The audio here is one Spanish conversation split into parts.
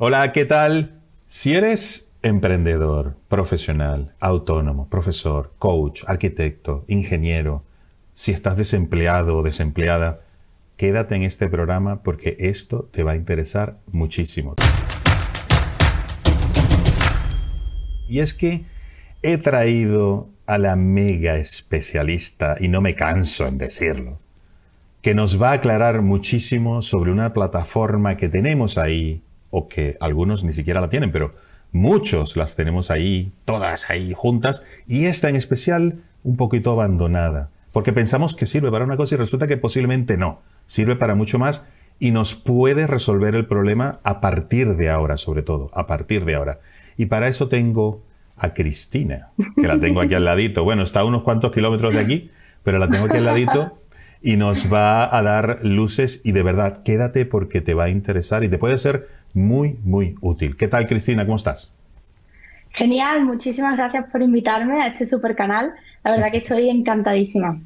Hola, ¿qué tal? Si eres emprendedor, profesional, autónomo, profesor, coach, arquitecto, ingeniero, si estás desempleado o desempleada, quédate en este programa porque esto te va a interesar muchísimo. Y es que he traído a la mega especialista, y no me canso en decirlo, que nos va a aclarar muchísimo sobre una plataforma que tenemos ahí, o que algunos ni siquiera la tienen, pero muchos las tenemos ahí, todas ahí juntas, y esta en especial un poquito abandonada, porque pensamos que sirve para una cosa y resulta que posiblemente no, sirve para mucho más y nos puede resolver el problema a partir de ahora, sobre todo, a partir de ahora. Y para eso tengo a Cristina, que la tengo aquí al ladito. Bueno, está a unos cuantos kilómetros de aquí, pero la tengo aquí al ladito y nos va a dar luces y de verdad, quédate porque te va a interesar y te puede ser muy, muy útil. ¿Qué tal, Cristina? ¿Cómo estás? Genial, muchísimas gracias por invitarme a este super canal. La verdad que estoy encantadísima.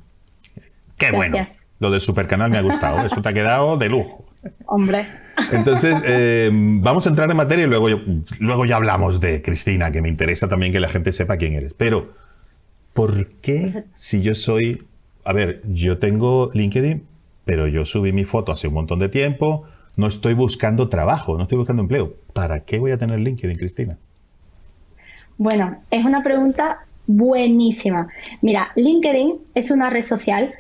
Qué bueno. Lo de super canal me ha gustado. Eso te ha quedado de lujo. Hombre. Entonces, eh, vamos a entrar en materia y luego, luego ya hablamos de Cristina, que me interesa también que la gente sepa quién eres. Pero, ¿por qué si yo soy... A ver, yo tengo LinkedIn, pero yo subí mi foto hace un montón de tiempo, no estoy buscando trabajo, no estoy buscando empleo. ¿Para qué voy a tener LinkedIn, Cristina? Bueno, es una pregunta buenísima. Mira, LinkedIn es una red social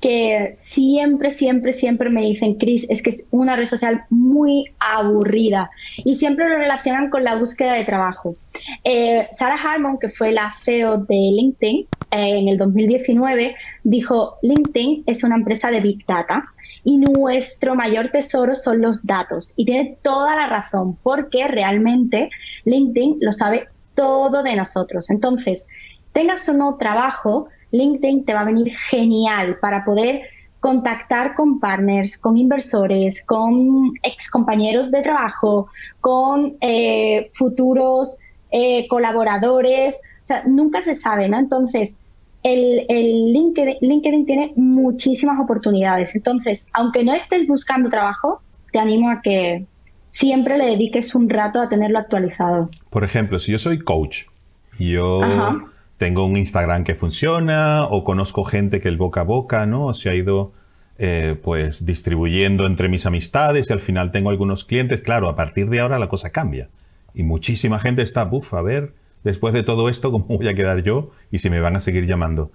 que siempre, siempre, siempre me dicen, Chris, es que es una red social muy aburrida y siempre lo relacionan con la búsqueda de trabajo. Eh, Sarah Harmon, que fue la CEO de LinkedIn en el 2019, dijo, LinkedIn es una empresa de Big Data y nuestro mayor tesoro son los datos. Y tiene toda la razón, porque realmente LinkedIn lo sabe todo de nosotros. Entonces, tengas o no trabajo, LinkedIn te va a venir genial para poder contactar con partners, con inversores, con ex compañeros de trabajo, con eh, futuros eh, colaboradores. O sea, nunca se sabe, ¿no? Entonces, el, LinkedIn, LinkedIn, tiene muchísimas oportunidades. Entonces, aunque no estés buscando trabajo, te animo a que siempre le dediques un rato a tenerlo actualizado. Por ejemplo, si yo soy coach y yo tengo un Instagram que funciona o conozco gente que el boca a boca, ¿no? Se ha ido eh, pues distribuyendo entre mis amistades y al final tengo algunos clientes. Claro, a partir de ahora la cosa cambia. Y muchísima gente está, buf, a ver, después de todo esto, ¿cómo voy a quedar yo? Y si me van a seguir llamando.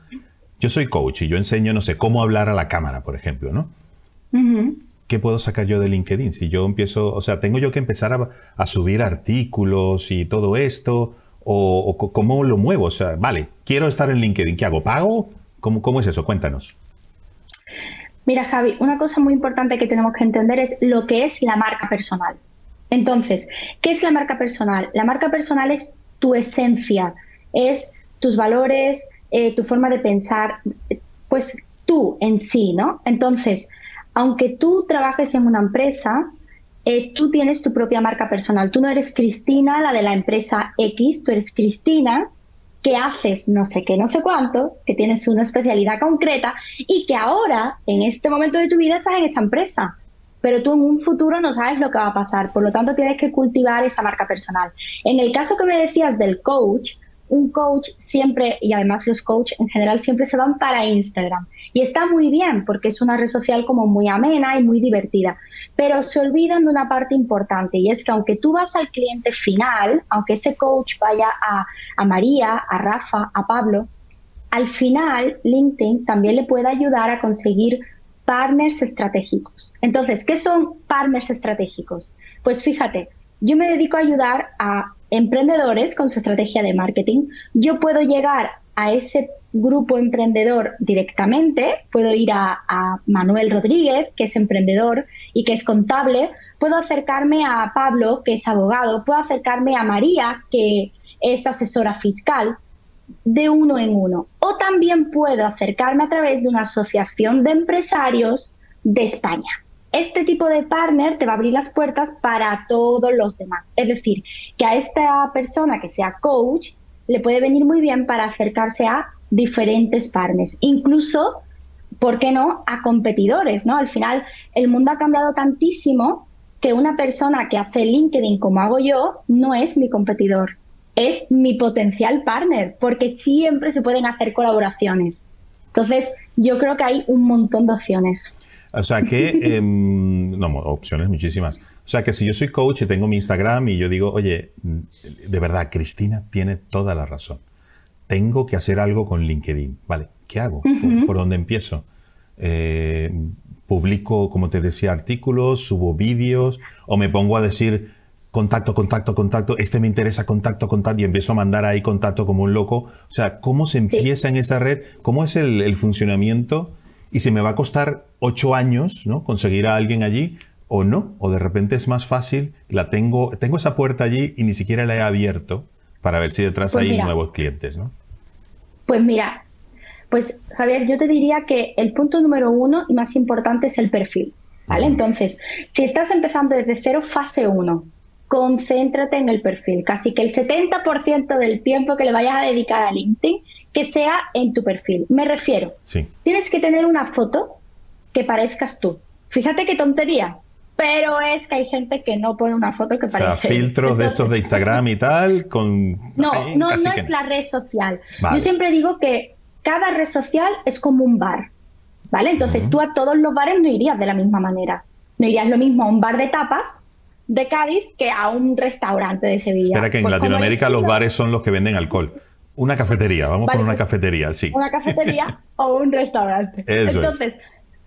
Yo soy coach y yo enseño, no sé, cómo hablar a la cámara, por ejemplo, ¿no? ¿Qué puedo sacar yo de LinkedIn? Si yo empiezo, o sea, tengo yo que empezar a, a subir artículos y todo esto, o, cómo lo muevo? O sea, vale, quiero estar en LinkedIn, ¿qué hago? ¿Pago? ¿Cómo, cómo es eso? Cuéntanos. Mira, Javi, una cosa muy importante que tenemos que entender es lo que es la marca personal. Entonces, ¿qué es la marca personal? La marca personal es tu esencia, es tus valores, eh, tu forma de pensar, pues tú en sí, ¿no? Entonces, aunque tú trabajes en una empresa, eh, tú tienes tu propia marca personal. Tú no eres Cristina, la de la empresa X, tú eres Cristina que haces no sé qué, no sé cuánto, que tienes una especialidad concreta y que ahora, en este momento de tu vida, estás en esta empresa. Pero tú en un futuro no sabes lo que va a pasar, por lo tanto tienes que cultivar esa marca personal. En el caso que me decías del coach, un coach siempre, y además los coaches en general siempre se van para Instagram. Y está muy bien porque es una red social como muy amena y muy divertida. Pero se olvidan de una parte importante y es que aunque tú vas al cliente final, aunque ese coach vaya a, a María, a Rafa, a Pablo, al final LinkedIn también le puede ayudar a conseguir partners estratégicos. Entonces, ¿qué son partners estratégicos? Pues fíjate, yo me dedico a ayudar a emprendedores con su estrategia de marketing. Yo puedo llegar a ese grupo emprendedor directamente, puedo ir a, Manuel Rodríguez, que es emprendedor y que es contable, puedo acercarme a Pablo, que es abogado, puedo acercarme a María, que es asesora fiscal, de uno en uno. O también puedo acercarme a través de una asociación de empresarios de España este tipo de partner te va a abrir las puertas para todos los demás. Es decir, que a esta persona que sea coach le puede venir muy bien para acercarse a diferentes partners, incluso, ¿por qué no?, a competidores, ¿no? Al final, el mundo ha cambiado tantísimo que una persona que hace LinkedIn como hago yo no es mi competidor, es mi potencial partner, porque siempre se pueden hacer colaboraciones. Entonces, yo creo que hay un montón de opciones. O sea que, em, no, opciones muchísimas. O sea que si yo soy coach y tengo mi Instagram y yo digo, oye, de verdad, Cristina tiene toda la razón. Tengo que hacer algo con LinkedIn. Vale, ¿qué hago? ¿Por, dónde empiezo? Eh, publico, como te decía, artículos, subo vídeos, o me pongo a decir contacto, contacto, contacto, este me interesa, contacto, contacto, y empiezo a mandar ahí contacto como un loco. O sea, ¿cómo se empieza en esa red? ¿Cómo es el, funcionamiento? Y si me va a costar ocho años, ¿no? Conseguir a alguien allí, o no, o de repente es más fácil, la tengo, tengo esa puerta allí y ni siquiera la he abierto para ver si detrás pues hay nuevos clientes, ¿no? Pues mira, pues Javier, yo te diría que el punto número uno y más importante es el perfil. ¿Vale? Entonces, si estás empezando desde cero, fase uno, concéntrate en el perfil. Casi que el 70% del tiempo que le vayas a dedicar a LinkedIn, que sea en tu perfil. Me refiero, tienes que tener una foto que parezcas tú. Fíjate qué tontería, pero es que hay gente que no pone una foto que parezca. O sea, filtros de estos de Instagram y tal, con. No, no, no es la red social. Yo siempre digo que cada red social es como un bar, ¿vale? Entonces tú a todos los bares no irías de la misma manera. No irías lo mismo a un bar de tapas de Cádiz que a un restaurante de Sevilla. Espera que en pues Latinoamérica los bares son los que venden alcohol. Una cafetería, vamos por una pues, cafetería, sí. Una cafetería o un restaurante. Entonces,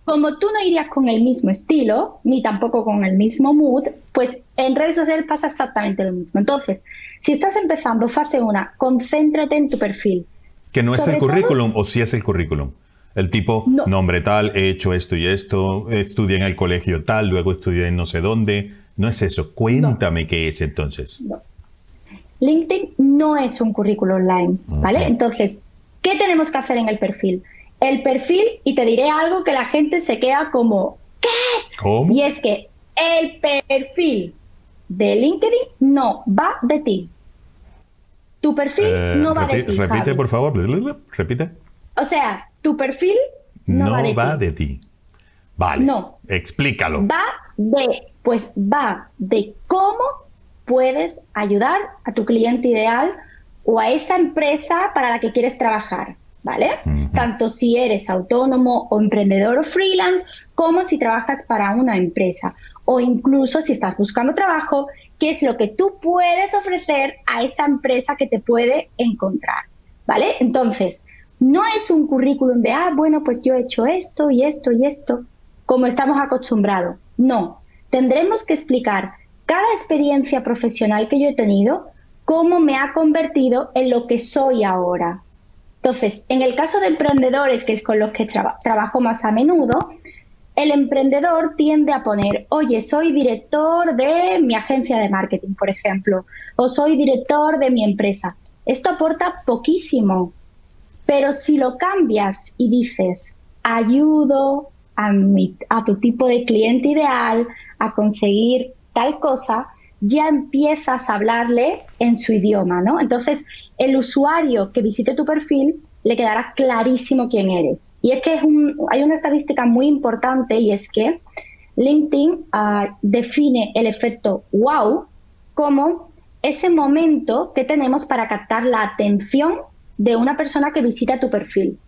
como tú no irías con el mismo estilo, ni tampoco con el mismo mood, pues en redes sociales pasa exactamente lo mismo. Entonces, si estás empezando fase 1, concéntrate en tu perfil que no es el currículum o sí es el currículum. El tipo, nombre tal, he hecho esto y esto, estudié en el colegio tal, luego estudié en no sé dónde. No es eso. Cuéntame qué es entonces. LinkedIn no es un currículum online, ¿vale? Entonces, ¿qué tenemos que hacer en el perfil? El perfil, y te diré algo que la gente se queda como, ¿qué? ¿Cómo? Y es que el perfil de LinkedIn no va de ti. Tu perfil eh, no va de ti. Repite, por favor. Repite. O sea, tu perfil no, va, de, ti. Vale. No. Explícalo. Va de, pues va de cómo puedes ayudar a tu cliente ideal o a esa empresa para la que quieres trabajar. ¿Vale? Tanto si eres autónomo o emprendedor o freelance, como si trabajas para una empresa. O incluso si estás buscando trabajo qué es lo que tú puedes ofrecer a esa empresa que te puede encontrar, ¿vale? Entonces, no es un currículum de, ah, bueno, pues yo he hecho esto y esto y esto, como estamos acostumbrados. No, tendremos que explicar cada experiencia profesional que yo he tenido, cómo me ha convertido en lo que soy ahora. Entonces, en el caso de emprendedores, que es con los que trabajo más a menudo, el emprendedor tiende a poner, oye, soy director de mi agencia de marketing, por ejemplo, o soy director de mi empresa. Esto aporta poquísimo, pero si lo cambias y dices, ayudo a, tu tipo de cliente ideal a conseguir tal cosa, ya empiezas a hablarle en su idioma, ¿no? Entonces, el usuario que visite tu perfil le quedará clarísimo quién eres. Y es que hay una estadística muy importante y es que LinkedIn ah, define el efecto wow como ese momento que tenemos para captar la atención de una persona que visita tu perfil.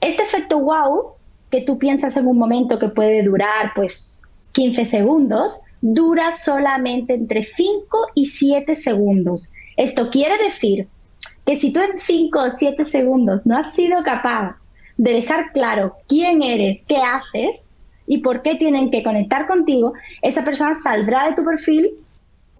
Este efecto wow, que tú piensas en un momento que puede durar pues 15 segundos, dura solamente entre 5 y 7 segundos. Esto quiere decir que si tú en 5 o 7 segundos no has sido capaz de dejar claro quién eres, qué haces y por qué tienen que conectar contigo, esa persona saldrá de tu perfil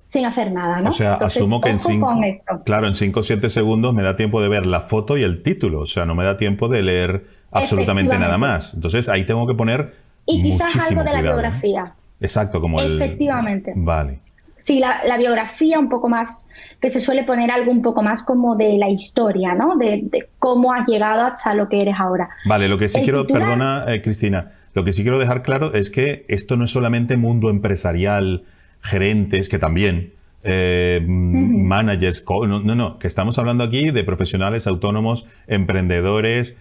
sin hacer nada, ¿no? O sea, asumo que en 5 claro, en 5 o 7 segundos me da tiempo de ver la foto y el título, o sea, no me da tiempo de leer absolutamente nada más. Entonces, ahí tengo que poner y quizás algo de la biografía. Exacto, como Efectivamente. Vale. Sí, la, biografía un poco más, que se suele poner algo un poco más como de la historia, ¿no? De, cómo has llegado hasta lo que eres ahora. Vale, lo que sí quiero, perdona eh, Cristina, lo que sí quiero dejar claro es que esto no es solamente mundo empresarial, gerentes, que también, eh, managers, no, no, no, que estamos hablando aquí de profesionales autónomos, emprendedores,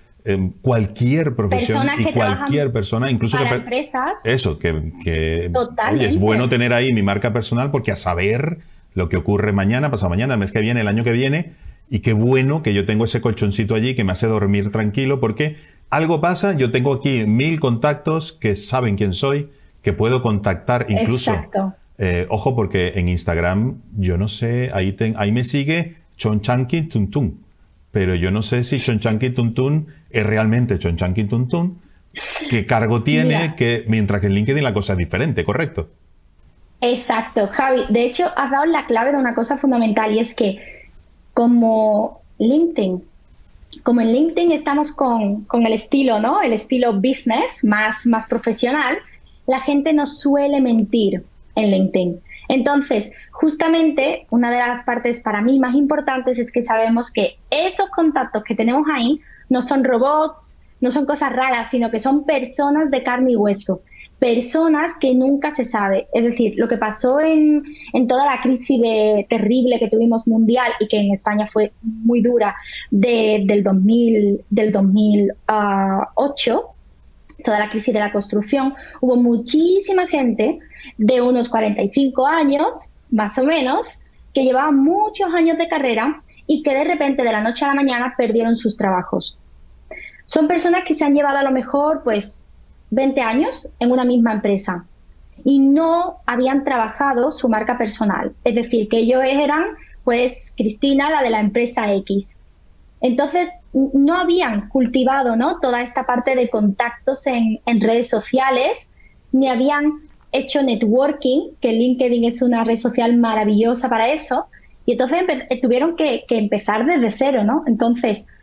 cualquier profesión y cualquier persona, incluso para empresas. Eso, que, que oye, es bueno tener ahí mi marca personal porque a saber lo que ocurre mañana, pasado mañana, el mes que viene, el año que viene, y qué bueno que yo tengo ese colchoncito allí que me hace dormir tranquilo porque algo pasa, yo tengo aquí mil contactos que saben quién soy, que puedo contactar incluso. Eh, ojo porque en Instagram, yo no sé, ahí, ahí me sigue Chonchanki Tuntun, pero yo no sé si Chonchanki Tuntun es realmente Chonchanki Tuntun, qué cargo tiene, que, mientras que en LinkedIn la cosa es diferente, ¿correcto? Exacto, Javi. De hecho, has dado la clave de una cosa fundamental y es que como LinkedIn, como en LinkedIn estamos con, con el estilo, ¿no? El estilo business más, más profesional, la gente no suele mentir en LinkedIn. Entonces, justamente una de las partes para mí más importantes es que sabemos que esos contactos que tenemos ahí no son robots, no son cosas raras, sino que son personas de carne y hueso, personas que nunca se sabe. Es decir, lo que pasó en, toda la crisis de, terrible que tuvimos mundial y que en España fue muy dura del, 2000, del 2008, toda la crisis de la construcción, hubo muchísima gente de unos 45 años, más o menos, que llevaban muchos años de carrera y que de repente de la noche a la mañana perdieron sus trabajos. Son personas que se han llevado a lo mejor pues 20 años en una misma empresa y no habían trabajado su marca personal. Es decir, que ellos eran pues Cristina, la de la empresa X. Entonces, no habían cultivado ¿no? toda esta parte de contactos en, en redes sociales, ni habían hecho networking, que LinkedIn es una red social maravillosa para eso, y entonces eh, tuvieron que, empezar desde cero, ¿no? Entonces,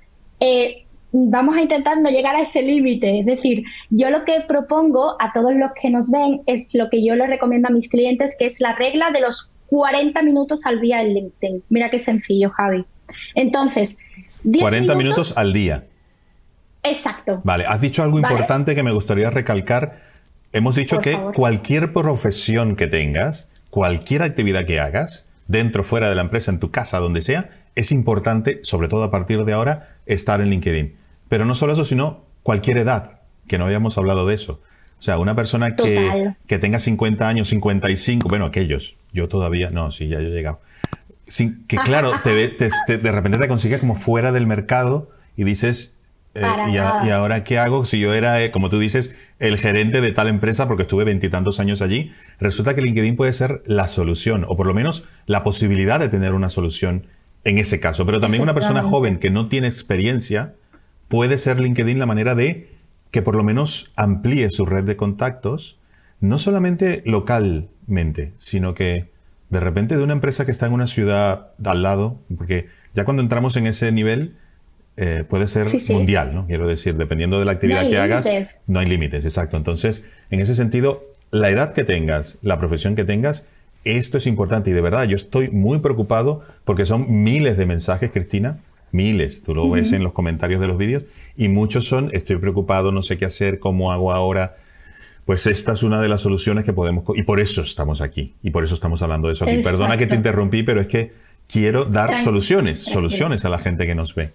eh, vamos a intentar no llegar a ese límite, es decir, yo lo que propongo a todos los que nos ven es lo que yo les recomiendo a mis clientes, que es la regla de los 40 minutos al día en LinkedIn. Mira qué sencillo, Javi. Entonces, 40 minutos, al día. Exacto. Vale, has dicho algo importante que me gustaría recalcar Hemos dicho que cualquier profesión que tengas, cualquier actividad que hagas, dentro, fuera de la empresa, en tu casa, donde sea, es importante, sobre todo a partir de ahora, estar en LinkedIn. Pero no solo eso, sino cualquier edad, que no habíamos hablado de eso. O sea, una persona que, que, tenga 50 años, 55, bueno, aquellos, yo todavía, no, sí, ya yo he llegado. Que claro, te, de repente te consigues como fuera del mercado y dices, eh, y, ahora qué hago si yo era, eh, como tú dices, el gerente de tal empresa porque estuve veintitantos años allí? Resulta que LinkedIn puede ser la solución, o por lo menos la posibilidad de tener una solución en ese caso. Pero también una persona joven que no tiene experiencia, puede ser LinkedIn la manera de que por lo menos amplíe su red de contactos, no solamente localmente, sino que de repente de una empresa que está en una ciudad al lado, porque ya cuando entramos en ese nivel, eh, puede ser mundial, ¿no? Quiero decir, dependiendo de la actividad que hagas, no hay límites, exacto. Entonces, en ese sentido, la edad que tengas, la profesión que tengas, esto es importante y de verdad yo estoy muy preocupado porque son miles de mensajes, Cristina, miles, tú lo ves en los comentarios de los vídeos y muchos son, estoy preocupado, no sé qué hacer, cómo hago ahora. Pues esta es una de las soluciones que podemos, y por eso estamos aquí, y por eso estamos hablando de eso aquí. Perdona que te interrumpí, pero es que quiero dar soluciones, soluciones a la gente que nos ve.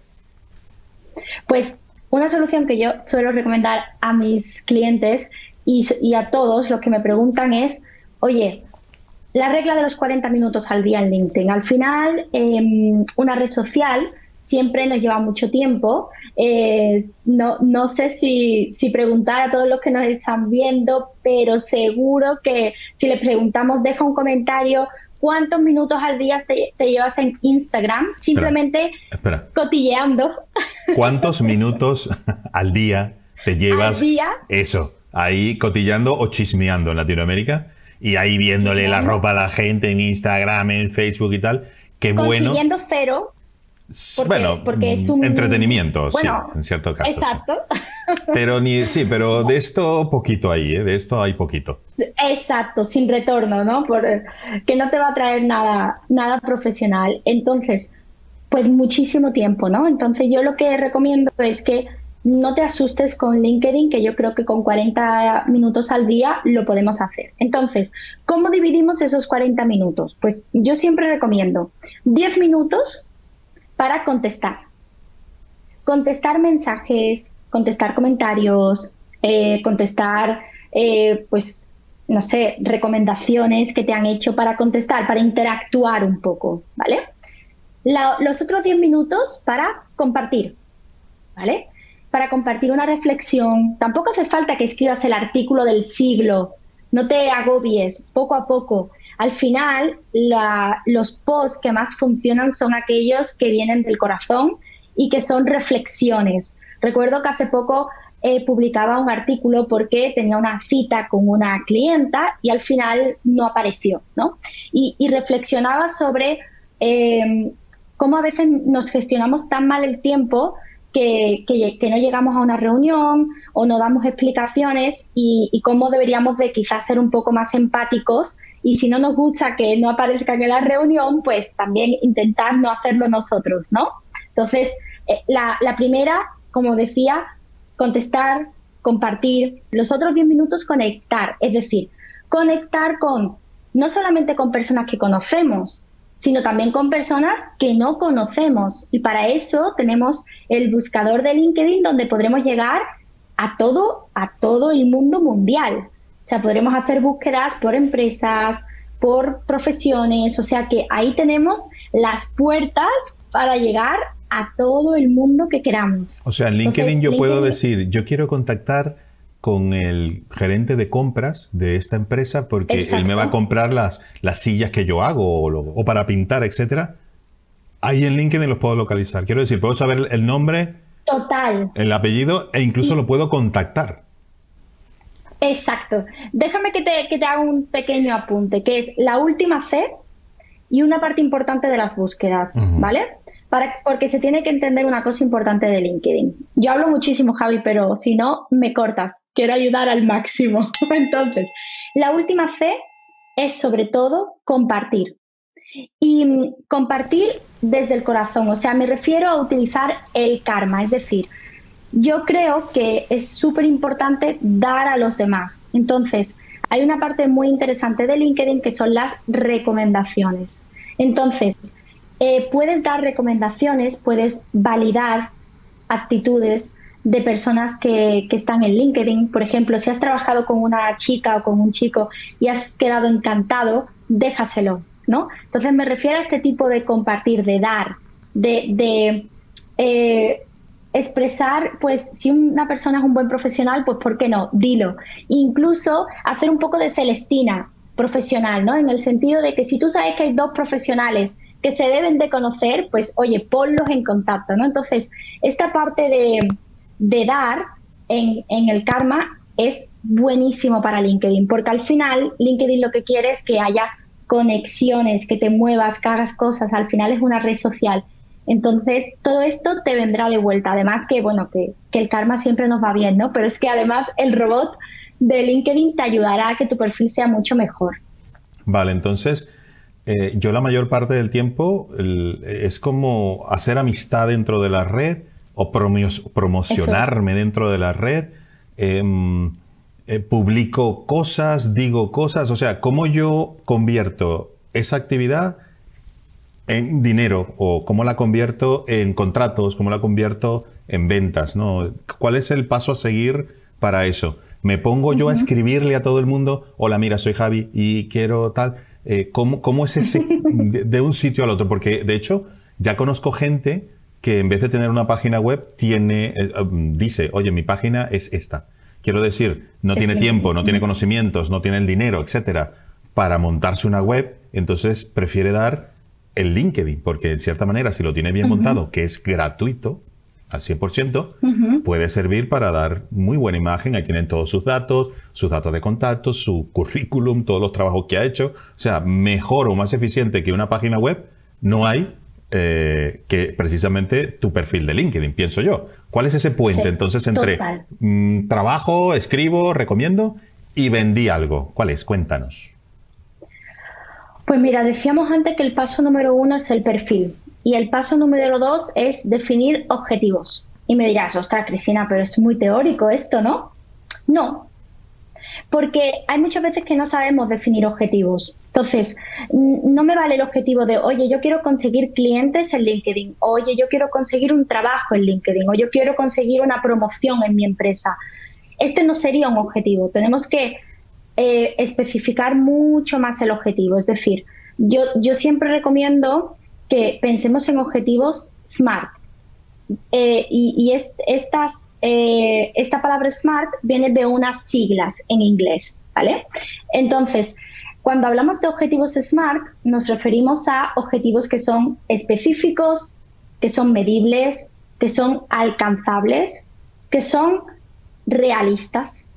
Pues una solución que yo suelo recomendar a mis clientes y, a todos los que me preguntan es, oye, la regla de los 40 minutos al día en LinkedIn. Al final, em, una red social siempre nos lleva mucho tiempo. no, no, sé si, si, preguntar a todos los que nos están viendo, pero seguro que si les preguntamos, deja un comentario cuántos minutos al día te, llevas en Instagram, simplemente cotilleando. ¿Cuántos minutos al día te llevas? Eso, ahí cotillando o chismeando en Latinoamérica y ahí viéndole la ropa a la gente en Instagram, en Facebook y tal. Qué bueno. Consiguiendo cero. Bueno, porque es un entretenimiento, sí, en cierto caso. Exacto. Pero ni, sí, pero de esto poquito ahí, ¿eh? de esto hay poquito. Exacto, sin retorno, ¿no? Por, que no te va a traer nada, nada profesional. Entonces, pues muchísimo tiempo, ¿no? Entonces yo lo que recomiendo es que no te asustes con LinkedIn, que yo creo que con 40 minutos al día lo podemos hacer. Entonces, ¿cómo dividimos esos 40 minutos? Pues yo siempre recomiendo 10 minutos para contestar contestar mensajes, contestar comentarios, eh, contestar, eh, pues, no sé, recomendaciones que te han hecho para contestar, para interactuar un poco, ¿vale? los otros 10 minutos para compartir, ¿vale? Para compartir una reflexión. Tampoco hace falta que escribas el artículo del siglo, no te agobies, poco a poco. Al final, los posts que más funcionan son aquellos que vienen del corazón y que son reflexiones. Recuerdo que hace poco eh, publicaba un artículo porque tenía una cita con una clienta y al final no apareció, ¿no? Y, reflexionaba sobre eh, cómo a veces nos gestionamos tan mal el tiempo que, no llegamos a una reunión o no damos explicaciones y, cómo deberíamos de quizás ser un poco más empáticos y si no nos gusta que no aparezcan en la reunión, pues también intentar no hacerlo nosotros, ¿no? Entonces, eh, la, la primera, como decía, contestar, compartir, los otros 10 minutos conectar, es decir, conectar con no solamente con personas que conocemos, sino también con personas que no conocemos. Y para eso tenemos el buscador de LinkedIn donde podremos llegar a todo, a todo el mundo mundial. O sea, podremos hacer búsquedas por empresas, por profesiones, o sea que ahí tenemos las puertas para llegar a todo el mundo que queramos. O sea, en LinkedIn yo puedo decir, yo quiero contactar con el gerente de compras de esta empresa porque él me va a comprar las, las sillas que yo hago o, para pintar, etcétera. Ahí en LinkedIn los puedo localizar. Quiero decir, puedo saber el nombre, Total. el apellido e incluso lo puedo contactar. Exacto. Déjame que te, que te haga un pequeño apunte, que es la última C y una parte importante de las búsquedas, ¿vale? Porque se tiene que entender una cosa importante de LinkedIn. Yo hablo muchísimo, Javi, pero si no, me cortas. Quiero ayudar al máximo. Entonces, la última C es sobre todo compartir. Y mm, compartir desde el corazón, o sea, me refiero a utilizar el karma, es decir, yo creo que es súper importante dar a los demás. Entonces, hay una parte muy interesante de LinkedIn que son las recomendaciones. Entonces, eh, puedes dar recomendaciones, puedes validar actitudes de personas que, están en LinkedIn. Por ejemplo, si has trabajado con una chica o con un chico y has quedado encantado, déjaselo, ¿no? Entonces me refiero a este tipo de compartir, de dar, de, eh, expresar, pues si una persona es un buen profesional, pues ¿por qué no? Dilo. Incluso hacer un poco de Celestina profesional, ¿no? En el sentido de que si tú sabes que hay dos profesionales que se deben de conocer, pues oye, ponlos en contacto, ¿no? Entonces, esta parte de, de dar en, en, el karma es buenísimo para LinkedIn, porque al final LinkedIn lo que quiere es que haya conexiones, que te muevas, que hagas cosas, al final es una red social. Entonces, todo esto te vendrá de vuelta. Además que, bueno, que, que el karma siempre nos va bien, ¿no? Pero es que además el robot de LinkedIn te ayudará a que tu perfil sea mucho mejor. Vale, entonces eh, yo la mayor parte del tiempo es como hacer amistad dentro de la red o promocionarme dentro de la red. Em, eh, publico cosas, digo cosas, o sea, cómo yo convierto esa actividad en dinero o cómo la convierto en contratos, cómo la convierto en ventas, ¿no? ¿Cuál es el paso a seguir para eso? ¿Me pongo yo a escribirle a todo el mundo, hola, mira, soy Javi y quiero tal? Eh, ¿cómo, es ese de, un sitio al otro? Porque de hecho ya conozco gente que en vez de tener una página web tiene, eh, um, dice, oye, mi página es esta. Quiero decir, no tiene tiempo, no tiene conocimientos, no tiene el dinero, etcétera, para montarse una web, entonces prefiere dar el LinkedIn, porque en cierta manera, si lo tiene bien montado, que es gratuito, al 100%, puede servir para dar muy buena imagen. Ahí tienen todos sus datos, sus datos de contacto, su currículum, todos los trabajos que ha hecho. O sea, mejor o más eficiente que una página web no hay eh, que precisamente tu perfil de LinkedIn, pienso yo. ¿Cuál es ese puente entonces entre mm, trabajo, escribo, recomiendo y vendí algo? ¿Cuál es? Cuéntanos. Pues mira, decíamos antes que el paso número uno es el perfil. Y el paso número dos es definir objetivos. Y me dirás, ostras, Cristina, pero es muy teórico esto, ¿no? No. Porque hay muchas veces que no sabemos definir objetivos. Entonces, no me vale el objetivo de, oye, yo quiero conseguir clientes en LinkedIn, oye, yo quiero conseguir un trabajo en LinkedIn, o yo quiero conseguir una promoción en mi empresa. Este no sería un objetivo. Tenemos que eh, especificar mucho más el objetivo. Es decir, yo, yo siempre recomiendo que pensemos en objetivos SMART. Eh, y, eh, esta palabra SMART viene de unas siglas en inglés, ¿vale? Entonces, cuando hablamos de objetivos SMART, nos referimos a objetivos que son específicos, que son medibles, que son alcanzables, que son realistas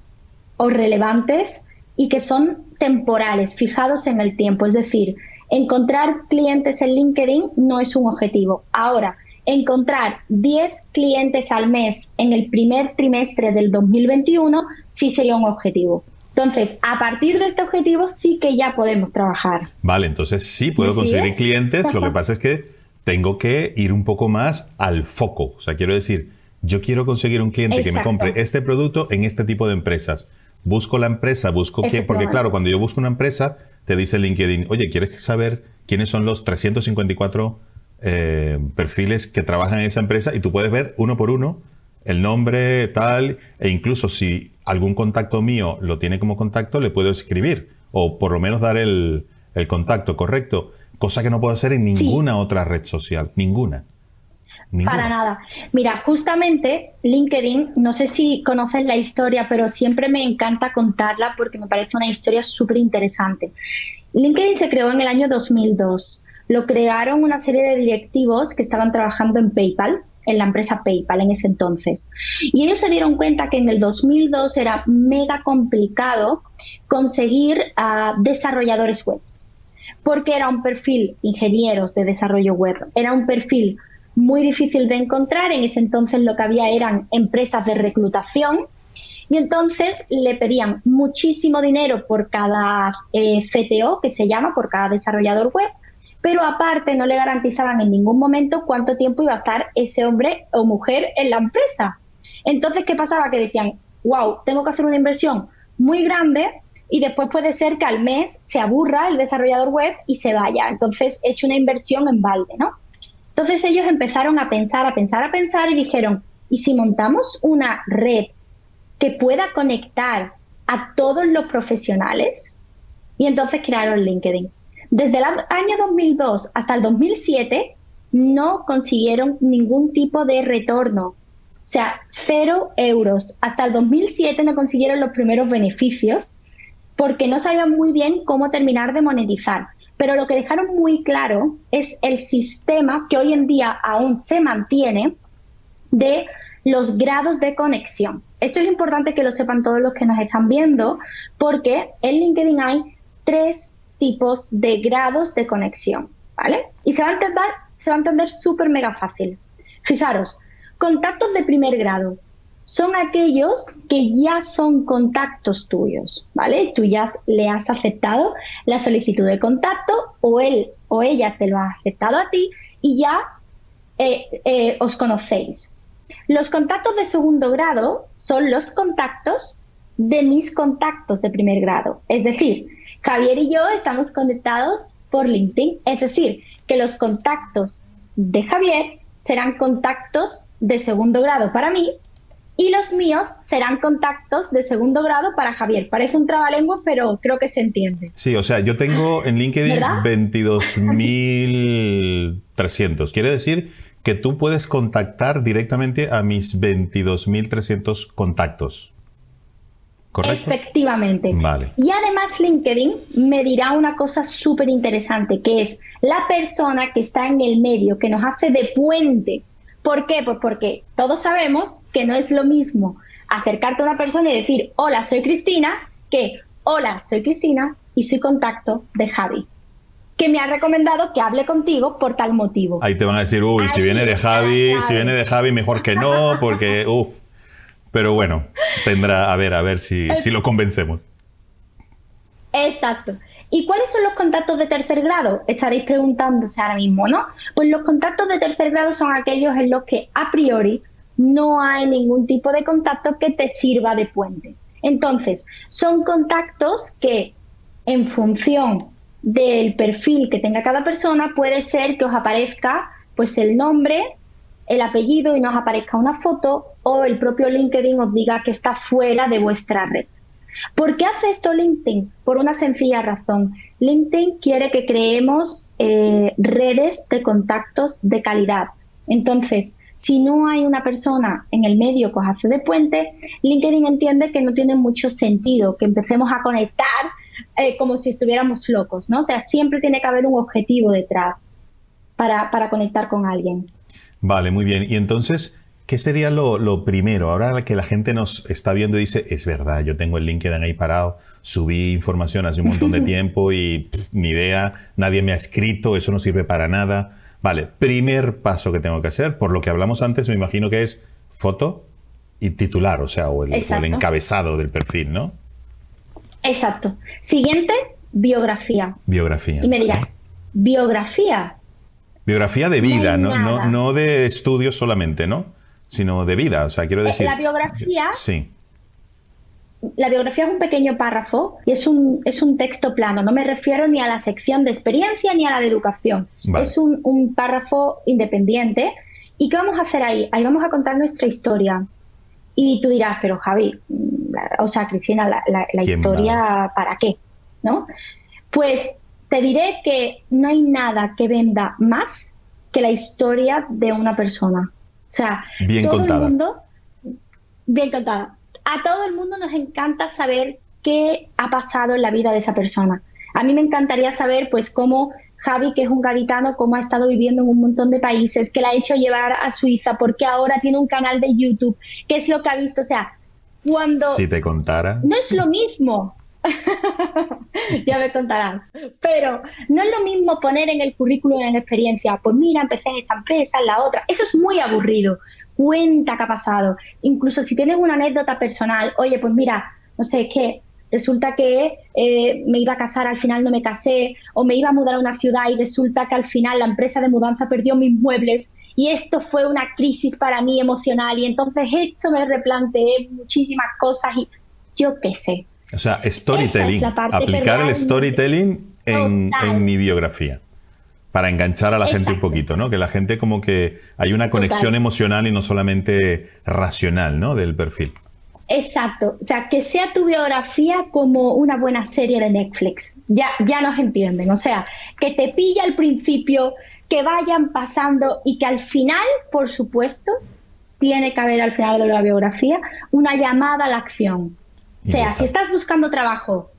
o relevantes y que son temporales, fijados en el tiempo. Es decir, encontrar clientes en LinkedIn no es un objetivo. Ahora, encontrar 10 clientes al mes en el primer trimestre del 2021 sí sería un objetivo. Entonces, a partir de este objetivo sí que ya podemos trabajar. Vale, entonces sí puedo conseguir clientes, lo que pasa es que tengo que ir un poco más al foco. O sea, quiero decir, yo quiero conseguir un cliente que me compre este producto en este tipo de empresas. Busco la empresa, busco quién, porque claro, cuando yo busco una empresa, te dice LinkedIn, oye, ¿quieres saber quiénes son los 354 eh, perfiles que trabajan en esa empresa? Y tú puedes ver uno por uno el nombre, tal, e incluso si algún contacto mío lo tiene como contacto, le puedo escribir o por lo menos dar el, contacto correcto, cosa que no puedo hacer en ninguna otra red social, ninguna. Para nada. Mira, justamente LinkedIn, no sé si conoces la historia, pero siempre me encanta contarla porque me parece una historia súper interesante. LinkedIn se creó en el año 2002. Lo crearon una serie de directivos que estaban trabajando en PayPal, en la empresa PayPal en ese entonces. Y ellos se dieron cuenta que en el 2002 era mega complicado conseguir a desarrolladores web, porque era un perfil ingenieros de desarrollo web, era un perfil muy difícil de encontrar. En ese entonces lo que había eran empresas de reclutación y entonces le pedían muchísimo dinero por cada eh, CTO, que se llama, por cada desarrollador web, pero aparte no le garantizaban en ningún momento cuánto tiempo iba a estar ese hombre o mujer en la empresa. Entonces, ¿qué pasaba? Que decían, wow, tengo que hacer una inversión muy grande y después puede ser que al mes se aburra el desarrollador web y se vaya. Entonces, he hecho una inversión en balde, ¿no? Entonces ellos empezaron a pensar, a pensar, a pensar y dijeron, ¿y si montamos una red que pueda conectar a todos los profesionales? Y entonces crearon LinkedIn. Desde el año 2002 hasta el 2007 no consiguieron ningún tipo de retorno. O sea, cero euros. Hasta el 2007 no consiguieron los primeros beneficios porque no sabían muy bien cómo terminar de monetizar. Pero lo que dejaron muy claro es el sistema que hoy en día aún se mantiene de los grados de conexión. Esto es importante que lo sepan todos los que nos están viendo porque en LinkedIn hay tres tipos de grados de conexión, ¿vale? Y se va a entender, se va a entender súper mega fácil. Fijaros, contactos de primer grado son aquellos que ya son contactos tuyos, ¿vale? Tú ya le has aceptado la solicitud de contacto o él o ella te lo ha aceptado a ti y ya eh, eh, os conocéis. Los contactos de segundo grado son los contactos de mis contactos de primer grado. Es decir, Javier y yo estamos conectados por LinkedIn. Es decir, que los contactos de Javier serán contactos de segundo grado para mí y los míos serán contactos de segundo grado para Javier. Parece un trabalengua, pero creo que se entiende. Sí, o sea, yo tengo en LinkedIn 22.300. Quiere decir que tú puedes contactar directamente a mis 22.300 contactos. ¿Correcto? Efectivamente. Vale. Y además LinkedIn me dirá una cosa súper interesante, que es la persona que está en el medio, que nos hace de puente ¿Por qué? Pues porque todos sabemos que no es lo mismo acercarte a una persona y decir, hola, soy Cristina, que, hola, soy Cristina y soy contacto de Javi, que me ha recomendado que hable contigo por tal motivo. Ahí te van a decir, uy, si viene de Javi, si viene de Javi, mejor que no, porque, uff. Pero bueno, tendrá, a ver, a ver si, si lo convencemos. Exacto. ¿Y cuáles son los contactos de tercer grado? Estaréis preguntándose ahora mismo, ¿no? Pues los contactos de tercer grado son aquellos en los que a priori no hay ningún tipo de contacto que te sirva de puente. Entonces, son contactos que en función del perfil que tenga cada persona, puede ser que os aparezca pues el nombre, el apellido y nos aparezca una foto o el propio LinkedIn os diga que está fuera de vuestra red. ¿Por qué hace esto LinkedIn? Por una sencilla razón. LinkedIn quiere que creemos eh, redes de contactos de calidad. Entonces, si no hay una persona en el medio que os hace de puente, LinkedIn entiende que no tiene mucho sentido que empecemos a conectar eh, como si estuviéramos locos, ¿no? O sea, siempre tiene que haber un objetivo detrás para, para conectar con alguien. Vale, muy bien. Y entonces, ¿qué sería lo, primero? Ahora que la gente nos está viendo y dice, es verdad, yo tengo el LinkedIn ahí parado, subí información hace un montón de tiempo y ni idea, nadie me ha escrito, eso no sirve para nada. Vale, primer paso que tengo que hacer, por lo que hablamos antes, me imagino que es foto y titular, o sea, o el, o el encabezado del perfil, ¿no? Exacto. Siguiente, biografía. Biografía. Y me dirás, biografía. Biografía de vida, no, no, no, de estudios solamente, ¿no? Sino de vida, o sea, quiero decir... La biografía... Sí. La biografía es un pequeño párrafo y es un, es un texto plano. No me refiero ni a la sección de experiencia ni a la de educación. Es un, un párrafo independiente. ¿Y qué vamos a hacer ahí? Ahí vamos a contar nuestra historia. Y tú dirás, pero Javi, o sea, Cristina, la, historia, ¿para qué? ¿No? Pues te diré que no hay nada que venda más que la historia de una persona. O sea, bien todo el mundo, bien contada. A todo el mundo nos encanta saber qué ha pasado en la vida de esa persona. A mí me encantaría saber, pues, cómo Javi, que es un gaditano, cómo ha estado viviendo en un montón de países, que la ha hecho llevar a Suiza, porque ahora tiene un canal de YouTube, qué es lo que ha visto. O sea, cuando... Si te contara. No es lo mismo. ya me contarás. Pero no es lo mismo poner en el currículum en experiencia, pues mira, empecé en esta empresa, en la otra. Eso es muy aburrido. Cuenta qué ha pasado. Incluso si tienes una anécdota personal, oye, pues mira, no sé, qué resulta que eh, me iba a casar, al final no me casé, o me iba a mudar a una ciudad y resulta que al final la empresa de mudanza perdió mis muebles y esto fue una crisis para mí emocional y entonces esto me replanteé muchísimas cosas y yo qué sé. O sea, storytelling, aplicar el storytelling en, mi biografía para enganchar a la gente un poquito, ¿no? Que la gente como que hay una conexión emocional y no solamente racional, ¿no? Del perfil. Exacto, o sea, que sea tu biografía como una buena serie de Netflix, ya, ya nos entienden, o sea, que te pilla al principio, que vayan pasando y que al final, por supuesto, tiene que haber al final de la biografía una llamada a la acción. O sea, si estás buscando trabajo,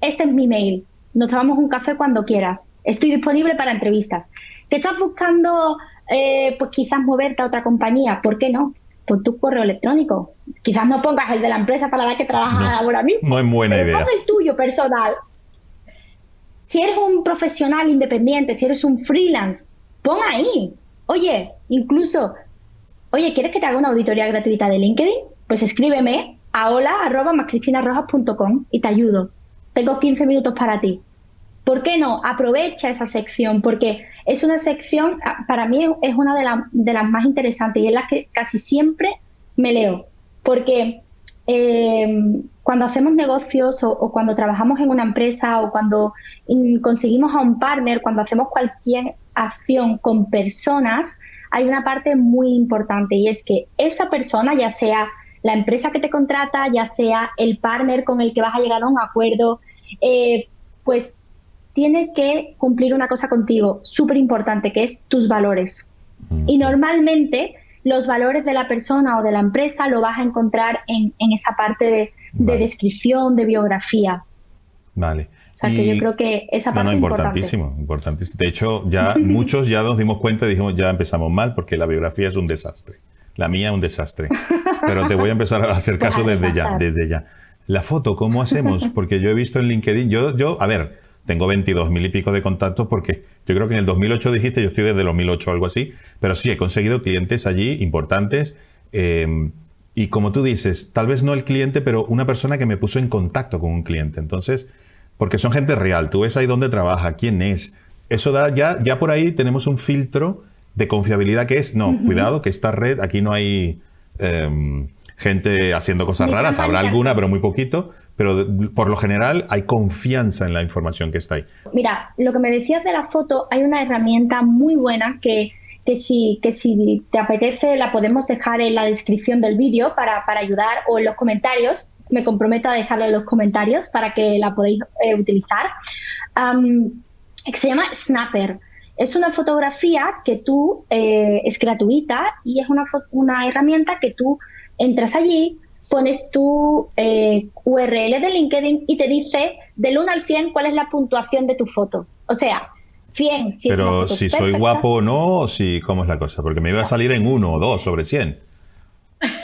este es mi mail, nos tomamos un café cuando quieras, estoy disponible para entrevistas. Que estás buscando, eh, pues quizás moverte a otra compañía, ¿por qué no? Pon tu correo electrónico. Quizás no pongas el de la empresa para la que trabajas ahora mismo. No es buena idea. Pon el tuyo personal. Si eres un profesional independiente, si eres un freelance, pon ahí. Oye, incluso, oye, ¿quieres que te haga una auditoría gratuita de LinkedIn? Pues escríbeme a hola.mascristinarrojas.com y te ayudo. Tengo 15 minutos para ti. ¿Por qué no? Aprovecha esa sección, porque es una sección, ah, para mí es una de, las más interesantes y es la que casi siempre me leo, porque em, cuando hacemos negocios o, cuando trabajamos en una empresa o cuando conseguimos a un partner, cuando hacemos cualquier acción con personas, hay una parte muy importante y es que esa persona, ya sea la empresa que te contrata, ya sea el partner con el que vas a llegar a un acuerdo, eh, pues tiene que cumplir una cosa contigo súper importante, que es tus valores. Y normalmente los valores de la persona o de la empresa lo vas a encontrar en, esa parte de, descripción, de biografía. Vale. O sea, que yo creo que esa parte no, no, importantísimo, importantísimo. De hecho, ya muchos ya nos dimos cuenta y dijimos, ya empezamos mal porque la biografía es un desastre. La mía es un desastre. Pero te voy a empezar a hacer caso desde ya, desde ya. La foto, ¿cómo hacemos? Porque yo he visto en LinkedIn, yo, yo, a ver, tengo 22 mil y pico de contactos porque yo creo que en el 2008 dijiste, yo estoy desde el 2008 o algo así, pero sí he conseguido clientes allí importantes. Em, y como tú dices, tal vez no el cliente, pero una persona que me puso en contacto con un cliente. Entonces, porque son gente real, tú ves ahí dónde trabaja, quién es. Eso da, ya, ya por ahí tenemos un filtro de confiabilidad que es, no, cuidado, que esta red, aquí no hay em, gente haciendo cosas raras, habrá alguna, pero muy poquito, pero por lo general hay confianza en la información que está ahí. Mira, lo que me decías de la foto, hay una herramienta muy buena que, que, si, que si te apetece la podemos dejar en la descripción del vídeo para, para ayudar o en los comentarios. Me comprometo a dejarla en los comentarios para que la podáis eh, utilizar. se llama Snapper. Es una fotografía que tú, eh, es gratuita y es una, una herramienta que tú entras allí, pones tu eh, URL de LinkedIn y te dice del 1 al 100 cuál es la puntuación de tu foto. O sea, 100 si Pero si soy guapo o no, o si, ¿cómo es la cosa? Porque me iba a salir en 1 o 2 sobre 100.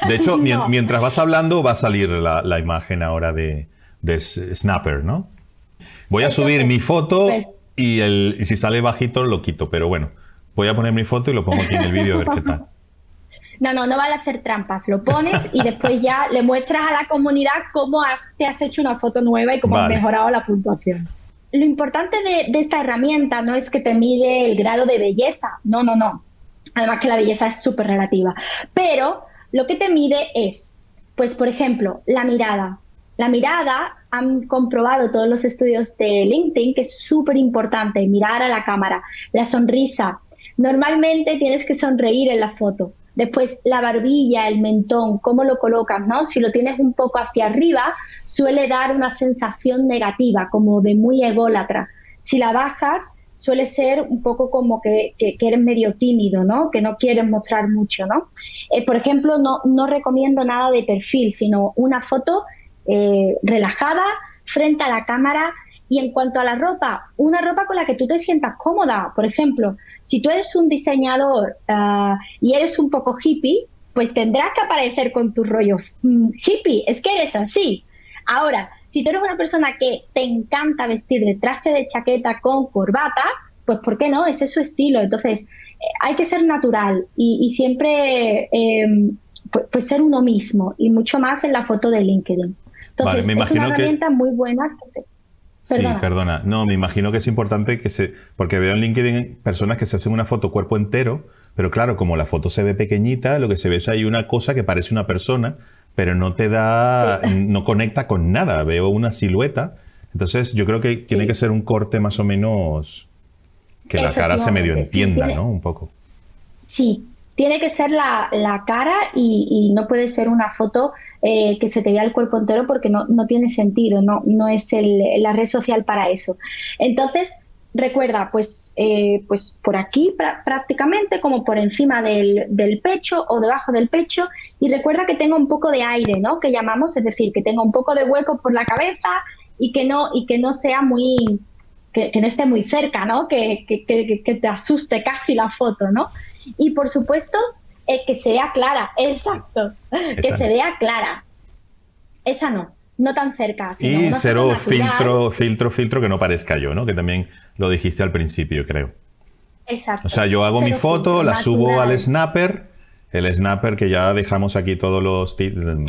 De hecho, mientras vas hablando, va a salir la, imagen ahora de, Snapper, ¿no? Voy a subir mi foto y, el, y si sale bajito lo quito, pero bueno, voy a poner mi foto y lo pongo aquí en el vídeo a ver qué tal. No, no, no vale hacer trampas. Lo pones y después ya le muestras a la comunidad cómo te has hecho una foto nueva y cómo has mejorado la puntuación. Lo importante de, de, esta herramienta no es que te mide el grado de belleza. No, no, no. Además que la belleza es súper relativa. Pero lo que te mide es, pues, por ejemplo, la mirada. La mirada, han comprobado todos los estudios de LinkedIn que es súper importante mirar a la cámara. La sonrisa. Normalmente tienes que sonreír en la foto. Después la barbilla, el mentón, cómo lo colocas, ¿no? Si lo tienes un poco hacia arriba, suele dar una sensación negativa, como de muy ególatra. Si la bajas, suele ser un poco como que, eres medio tímido, ¿no? Que no quieres mostrar mucho, ¿no? Eh, por ejemplo, no, no, recomiendo nada de perfil, sino una foto eh, relajada frente a la cámara. Y en cuanto a la ropa, una ropa con la que tú te sientas cómoda. Por ejemplo, si tú eres un diseñador ah, y eres un poco hippie, pues tendrás que aparecer con tu rollo mm, hippie. Es que eres así. Ahora, si tú eres una persona que te encanta vestir de traje de chaqueta con corbata, pues ¿por qué no? Ese es su estilo. Entonces, eh, hay que ser natural y, siempre em, pues, ser uno mismo y mucho más en la foto de LinkedIn. Entonces, es una herramienta muy buena. Que Sí, perdona. No, me imagino que es importante que se. Porque veo en LinkedIn personas que se hacen una foto cuerpo entero, pero claro, como la foto se ve pequeñita, lo que se ve es ahí una cosa que parece una persona, pero no te da. No conecta con nada. Veo una silueta. Entonces, yo creo que tiene que ser un corte más o menos. que la cara se medio entienda, ¿no? Un poco. Sí, tiene que ser la, cara y, no puede ser una foto eh, que se te vea el cuerpo entero porque no, tiene sentido, no, no es la red social para eso. Entonces, recuerda, pues, eh, pues por aquí prácticamente, como por encima del, pecho o debajo del pecho, y recuerda que tenga un poco de aire, ¿no? Que llamamos, es decir, que tenga un poco de hueco por la cabeza y que no, y que no sea muy, que, no esté muy cerca, ¿no? Que, que, que, te asuste casi la foto, ¿no? Y por supuesto, eh, que se vea clara, exacto, que se vea clara. Esa no, no tan cerca. y cero filtro, filtro, filtro que no parezca yo, ¿no? Que también lo dijiste al principio, creo. Exacto. O sea, yo hago mi foto, la subo al snapper, el snapper que ya dejamos aquí todos los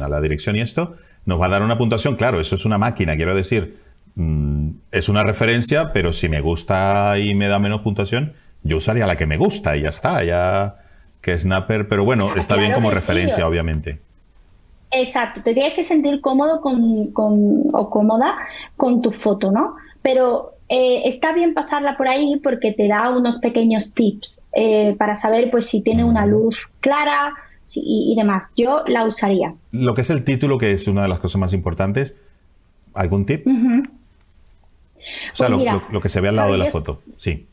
a la dirección y esto, nos va a dar una puntuación. Claro, eso es una máquina, quiero decir, mm, es una referencia, pero si me gusta y me da menos puntuación, yo usaría la que me gusta y ya está, ya que Snapper, pero bueno, está bien como referencia, obviamente. Exacto, te tienes que sentir cómodo con, o cómoda con tu foto, ¿no? Pero eh, está bien pasarla por ahí porque te da unos pequeños tips eh, para saber pues si tiene una luz clara y, demás. Yo la usaría. Lo que es el título, que es una de las cosas más importantes, ¿algún tip? O sea, pues lo, que se ve al lado de la foto, sí.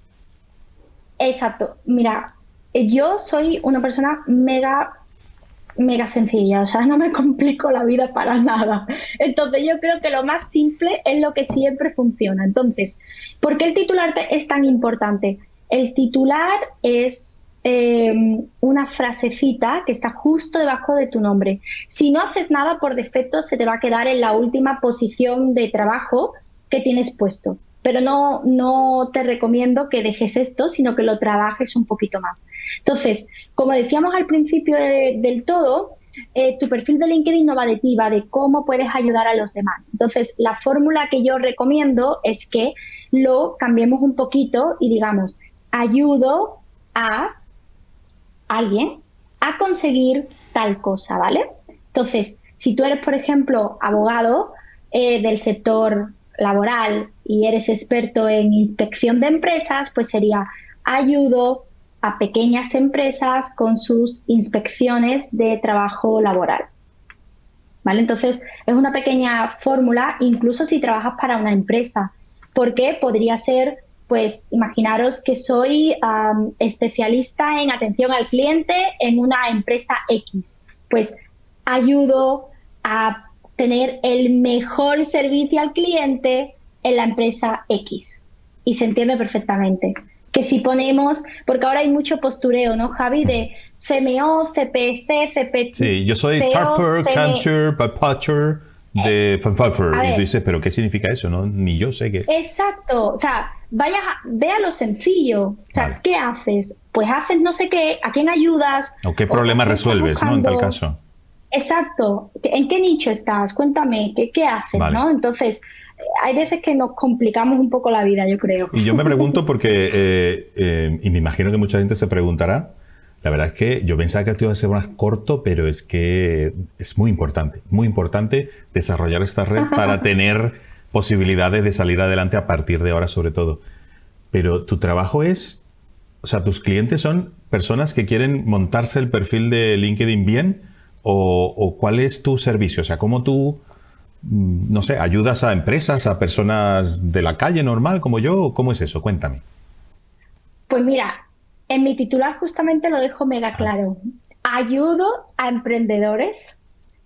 Exacto. Mira, eh, yo soy una persona mega, mega sencilla, o sea, no me complico la vida para nada. Entonces yo creo que lo más simple es lo que siempre funciona. Entonces, ¿por qué el titular es tan importante? El titular es em, una frasecita que está justo debajo de tu nombre. Si no haces nada por defecto, se te va a quedar en la última posición de trabajo que tienes puesto pero no, no te recomiendo que dejes esto, sino que lo trabajes un poquito más. Entonces, como decíamos al principio del todo, eh, tu perfil de LinkedIn no va de ti, va de cómo puedes ayudar a los demás. Entonces, la fórmula que yo recomiendo es que lo cambiemos un poquito y digamos, ayudo a alguien a conseguir tal cosa, ¿vale? Entonces, si tú eres, por ejemplo, abogado eh, del sector laboral y eres experto en inspección de empresas, pues sería ayudo a pequeñas empresas con sus inspecciones de trabajo laboral. ¿Vale? Entonces, es una pequeña fórmula, incluso si trabajas para una empresa, porque podría ser, pues, imaginaros que soy especialista en atención al cliente en una empresa X. Pues ayudo a tener el mejor servicio al cliente en la empresa X. Y se entiende perfectamente. Que si ponemos, porque ahora hay mucho postureo, ¿no, Javi? De CMO, CPC, CPT. Sí, yo soy Tarper, Cantor, Patcher de Fanfalfer. Y tú dices, ¿pero qué significa eso? No, ni yo sé qué. Exacto. O sea, vaya, vea lo sencillo. O sea, ¿qué haces? Pues haces no sé qué, ¿a quién ayudas? ¿O qué problema resuelves, ¿no? En tal caso. Exacto. ¿En qué nicho estás? Cuéntame, ¿qué, qué haces? ¿no? Entonces, hay veces que nos complicamos un poco la vida, yo creo. Y yo me pregunto porque, eh, eh, y me imagino que mucha gente se preguntará, la verdad es que yo pensaba que esto iba a ser más corto, pero es que es muy importante, muy importante desarrollar esta red para tener posibilidades de salir adelante a partir de ahora sobre todo. Pero tu trabajo es, o sea, tus clientes son personas que quieren montarse el perfil de LinkedIn bien, o, cuál es tu servicio? O sea, ¿cómo tú, mm, no sé, ayudas a empresas, a personas de la calle normal como yo? ¿Cómo es eso? Cuéntame. Pues mira, en mi titular justamente lo dejo mega claro. Ayudo a emprendedores,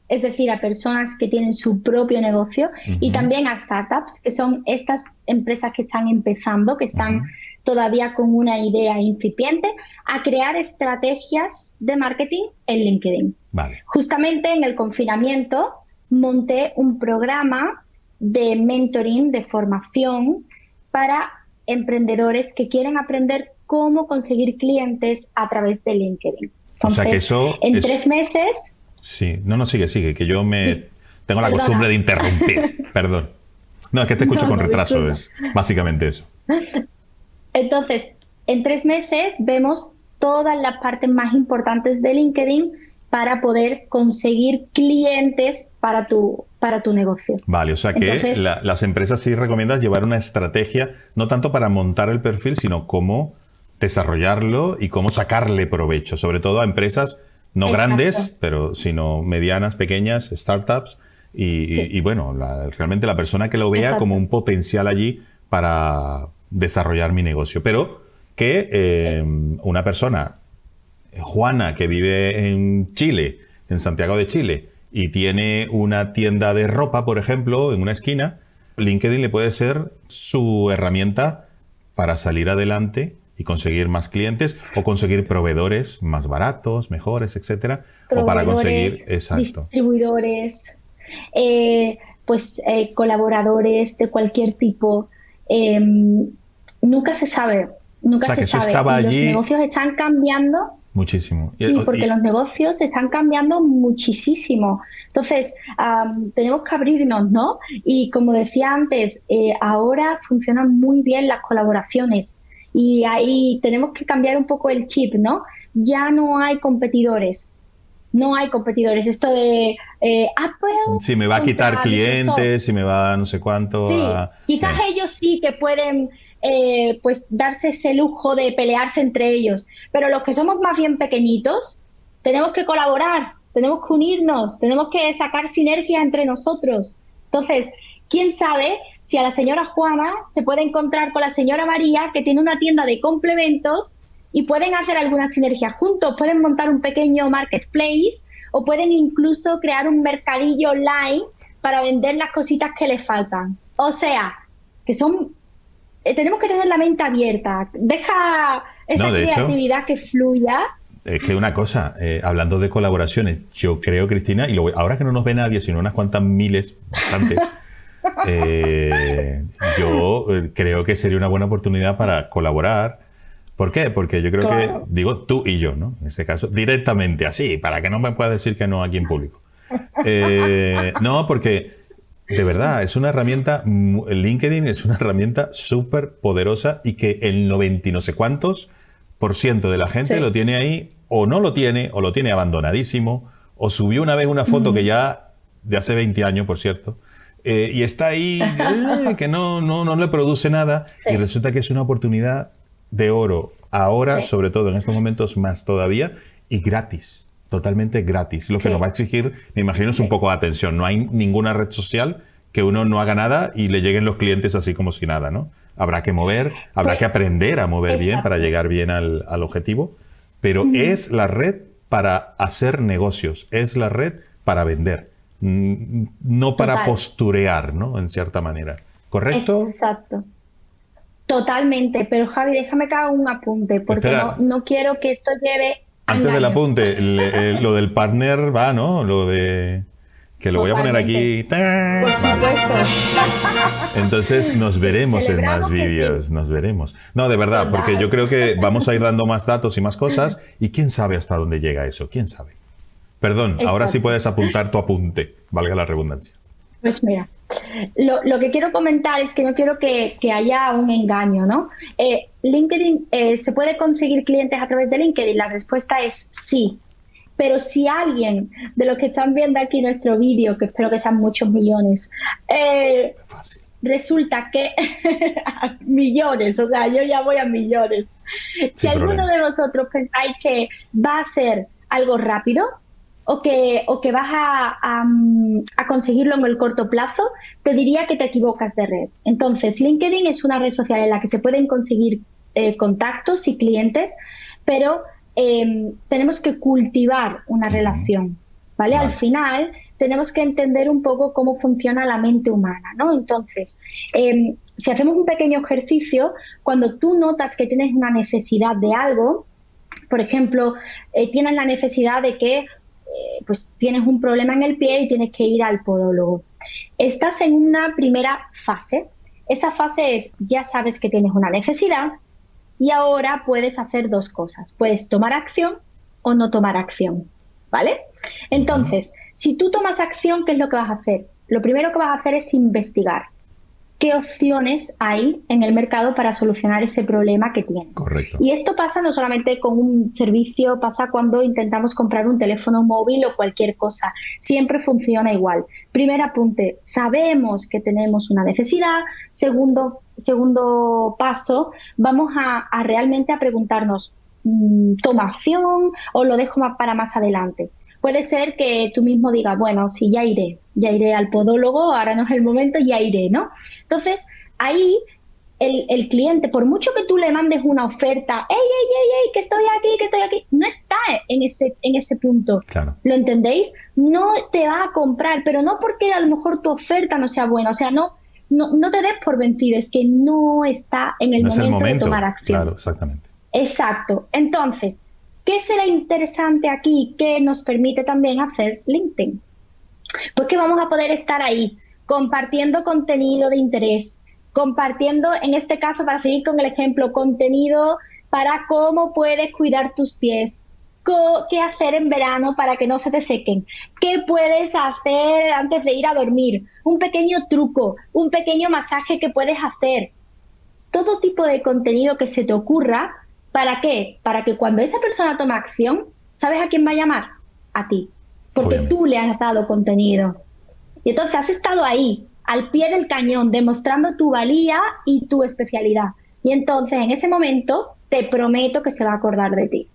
es decir, a personas que tienen su propio negocio y también a startups, que son estas empresas que están empezando, que están todavía con una idea incipiente, a crear estrategias de marketing en LinkedIn. Justamente en el confinamiento monté un programa de mentoring, de formación para emprendedores que quieren aprender cómo conseguir clientes a través de LinkedIn. o sea que eso en tres meses. Sí, no, no sigue, sigue, que yo me tengo la costumbre de interrumpir. Perdón. No, es que te escucho con retraso, es básicamente eso. Entonces, en tres meses vemos todas las partes más importantes de LinkedIn para poder conseguir clientes para tu, para tu negocio. Vale, o sea que las empresas sí recomiendas llevar una estrategia, no tanto para montar el perfil, sino cómo desarrollarlo y cómo sacarle provecho, sobre todo a empresas no grandes, pero sino medianas, pequeñas, startups, y, bueno, realmente la persona que lo vea como un potencial allí para desarrollar mi negocio. Pero que eh, una persona Juana, que vive en Chile, en Santiago de Chile, y tiene una tienda de ropa, por ejemplo, en una esquina, LinkedIn le puede ser su herramienta para salir adelante y conseguir más clientes o conseguir proveedores más baratos, mejores, etcétera, o para conseguir exacto. distribuidores, eh, pues eh, colaboradores de cualquier tipo. Em, nunca se sabe, nunca se sabe. Los negocios están cambiando Muchísimo. Sí, porque los negocios están cambiando muchísimo. Entonces, tenemos que abrirnos, ¿no? Y como decía antes, eh, ahora funcionan muy bien las colaboraciones y ahí tenemos que cambiar un poco el chip, ¿no? Ya no hay competidores. No hay competidores. Esto de eh, Apple. Si me va a quitar clientes, si me va a no sé cuánto. Sí, quizás ellos sí que pueden eh, pues darse ese lujo de pelearse entre ellos. Pero los que somos más bien pequeñitos, tenemos que colaborar, tenemos que unirnos, tenemos que sacar sinergia entre nosotros. Entonces, quién sabe si a la señora Juana se puede encontrar con la señora María, que tiene una tienda de complementos y pueden hacer alguna sinergia juntos, pueden montar un pequeño marketplace o pueden incluso crear un mercadillo online para vender las cositas que les faltan. O sea, que son eh, tenemos que tener la mente abierta. Deja esa creatividad que fluya. Es que una cosa, eh, hablando de colaboraciones, yo creo, Cristina, y ahora que no nos ve nadie, sino unas cuantas miles, bastantes, eh, yo creo que sería una buena oportunidad para colaborar. ¿Por qué? Porque yo creo que, digo tú y yo, ¿no? En este caso, directamente, así, para que no me puedas decir que no aquí en público. no, porque de verdad, es una herramienta, LinkedIn es una herramienta súper poderosa y que el 90 y no sé cuántos por ciento de la gente lo tiene ahí o no lo tiene o lo tiene abandonadísimo O subió una vez una foto que ya, de hace 20 años, por cierto, eh, y está ahí, eh, que no, no, no le produce nada, y resulta que es una oportunidad de oro, ahora, sobre todo en estos momentos más todavía, y gratis, totalmente gratis. Lo que nos va a exigir, me imagino, es un poco de atención. No hay ninguna red social que uno no haga nada y le lleguen los clientes así como si nada, ¿no? Habrá que mover, habrá que aprender a mover bien para llegar bien al, objetivo, pero es la red para hacer negocios, es la red para vender, no para posturear, ¿no? En cierta manera. ¿Correcto? Exacto. Totalmente, pero Javi, déjame que haga un apunte, porque no, quiero que esto lleve... Antes del apunte, lo del partner va, ¿no? Lo de... Que lo voy a poner aquí. Por supuesto. Entonces nos veremos en más vídeos, nos veremos. No, de verdad, porque yo creo que vamos a ir dando más datos y más cosas y quién sabe hasta dónde llega eso, quién sabe. Perdón, ahora sí puedes apuntar tu apunte, valga la redundancia. Pues mira, lo, que quiero comentar es que no quiero que, haya un engaño, ¿no? Eh, LinkedIn, eh, ¿se puede conseguir clientes a través de LinkedIn? La respuesta es sí. Pero si alguien de los que están viendo aquí nuestro vídeo, que espero que sean muchos millones, eh, resulta que millones, o sea, yo ya voy a millones. si alguno de vosotros pensáis que va a ser algo rápido o que, o que vas a, conseguirlo en el corto plazo, te diría que te equivocas de red. Entonces, LinkedIn es una red social en la que se pueden conseguir eh, contactos y clientes, pero Em, tenemos que cultivar una relación, ¿vale? Al final tenemos que entender un poco cómo funciona la mente humana, ¿no? Entonces, em, si hacemos un pequeño ejercicio, cuando tú notas que tienes una necesidad de algo, por ejemplo, eh, tienes la necesidad de que eh, pues tienes un problema en el pie y tienes que ir al podólogo. Estás en una primera fase. Esa fase es, ya sabes que tienes una necesidad, y ahora puedes hacer dos cosas. Puedes tomar acción o no tomar acción. ¿Vale? Entonces, si tú tomas acción, ¿qué es lo que vas a hacer? Lo primero que vas a hacer es investigar qué opciones hay en el mercado para solucionar ese problema que tienes. Correcto. Y esto pasa no solamente con un servicio, pasa cuando intentamos comprar un teléfono móvil o cualquier cosa. Siempre funciona igual. Primer apunte, sabemos que tenemos una necesidad. Segundo, segundo paso, vamos a, realmente a preguntarnos, mm, ¿toma acción o lo dejo para más adelante? Puede ser que tú mismo digas, bueno, sí, ya iré, ya iré al podólogo, ahora no es el momento, ya iré, ¿no? Entonces, ahí el, cliente, por mucho que tú le mandes una oferta, ¡ey, ey, ey, ey, que estoy aquí, que estoy aquí! No está en ese, en ese punto. Claro. ¿Lo entendéis? No te va a comprar, pero no porque a lo mejor tu oferta no sea buena. O sea, no, no, te des por vencido, es que no está en el, momento, de tomar acción. Claro, exactamente. Exacto. Entonces, ¿qué será interesante aquí que nos permite también hacer LinkedIn? Pues que vamos a poder estar ahí compartiendo contenido de interés, compartiendo, en este caso, para seguir con el ejemplo, contenido para cómo puedes cuidar tus pies, qué hacer en verano para que no se te sequen, qué puedes hacer antes de ir a dormir, un pequeño truco, un pequeño masaje que puedes hacer. Todo tipo de contenido que se te ocurra, ¿para qué? Para que cuando esa persona toma acción, ¿sabes a quién va a llamar? A ti, porque tú le has dado contenido. Y entonces has estado ahí, al pie del cañón, demostrando tu valía y tu especialidad. Y entonces en ese momento te prometo que se va a acordar de ti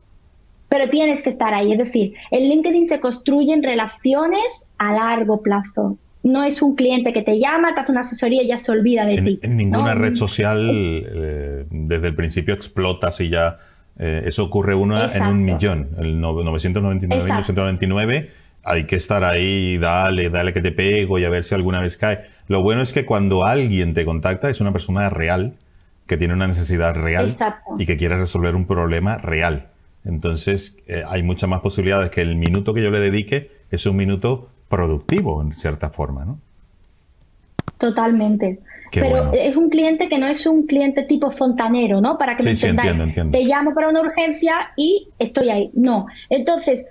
pero tienes que estar ahí. Es decir, el LinkedIn se construye en relaciones a largo plazo. No es un cliente que te llama, te hace una asesoría y ya se olvida de ti. En ninguna red social eh, desde el principio explota si ya eh, eso ocurre uno en un millón. El 999, 999 hay que estar ahí, dale, dale que te pego y a ver si alguna vez cae. Lo bueno es que cuando alguien te contacta es una persona real, que tiene una necesidad real y que quiere resolver un problema real. Entonces, eh, hay muchas más posibilidades que el minuto que yo le dedique es un minuto productivo, en cierta forma, ¿no? Totalmente. Pero es un cliente que no es un cliente tipo fontanero, ¿no? Para que me sí, entiendo, entiendo. Te llamo para una urgencia y estoy ahí. No. Entonces,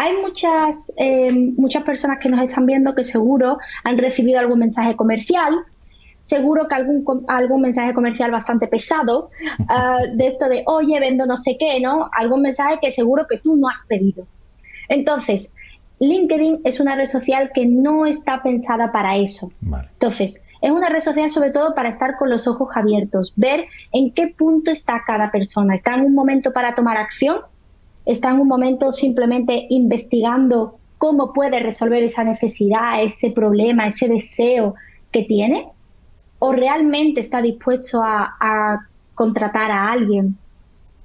hay muchas, eh, muchas personas que nos están viendo que seguro han recibido algún mensaje comercial seguro que algún, algún mensaje comercial bastante pesado, ah, de esto de, oye, vendo no sé qué, ¿no? Algún mensaje que seguro que tú no has pedido. Entonces, LinkedIn es una red social que no está pensada para eso. Entonces, es una red social sobre todo para estar con los ojos abiertos, ver en qué punto está cada persona. ¿Está en un momento para tomar acción? ¿Está en un momento simplemente investigando cómo puede resolver esa necesidad, ese problema, ese deseo que tiene? ¿O realmente está dispuesto a, a contratar a alguien?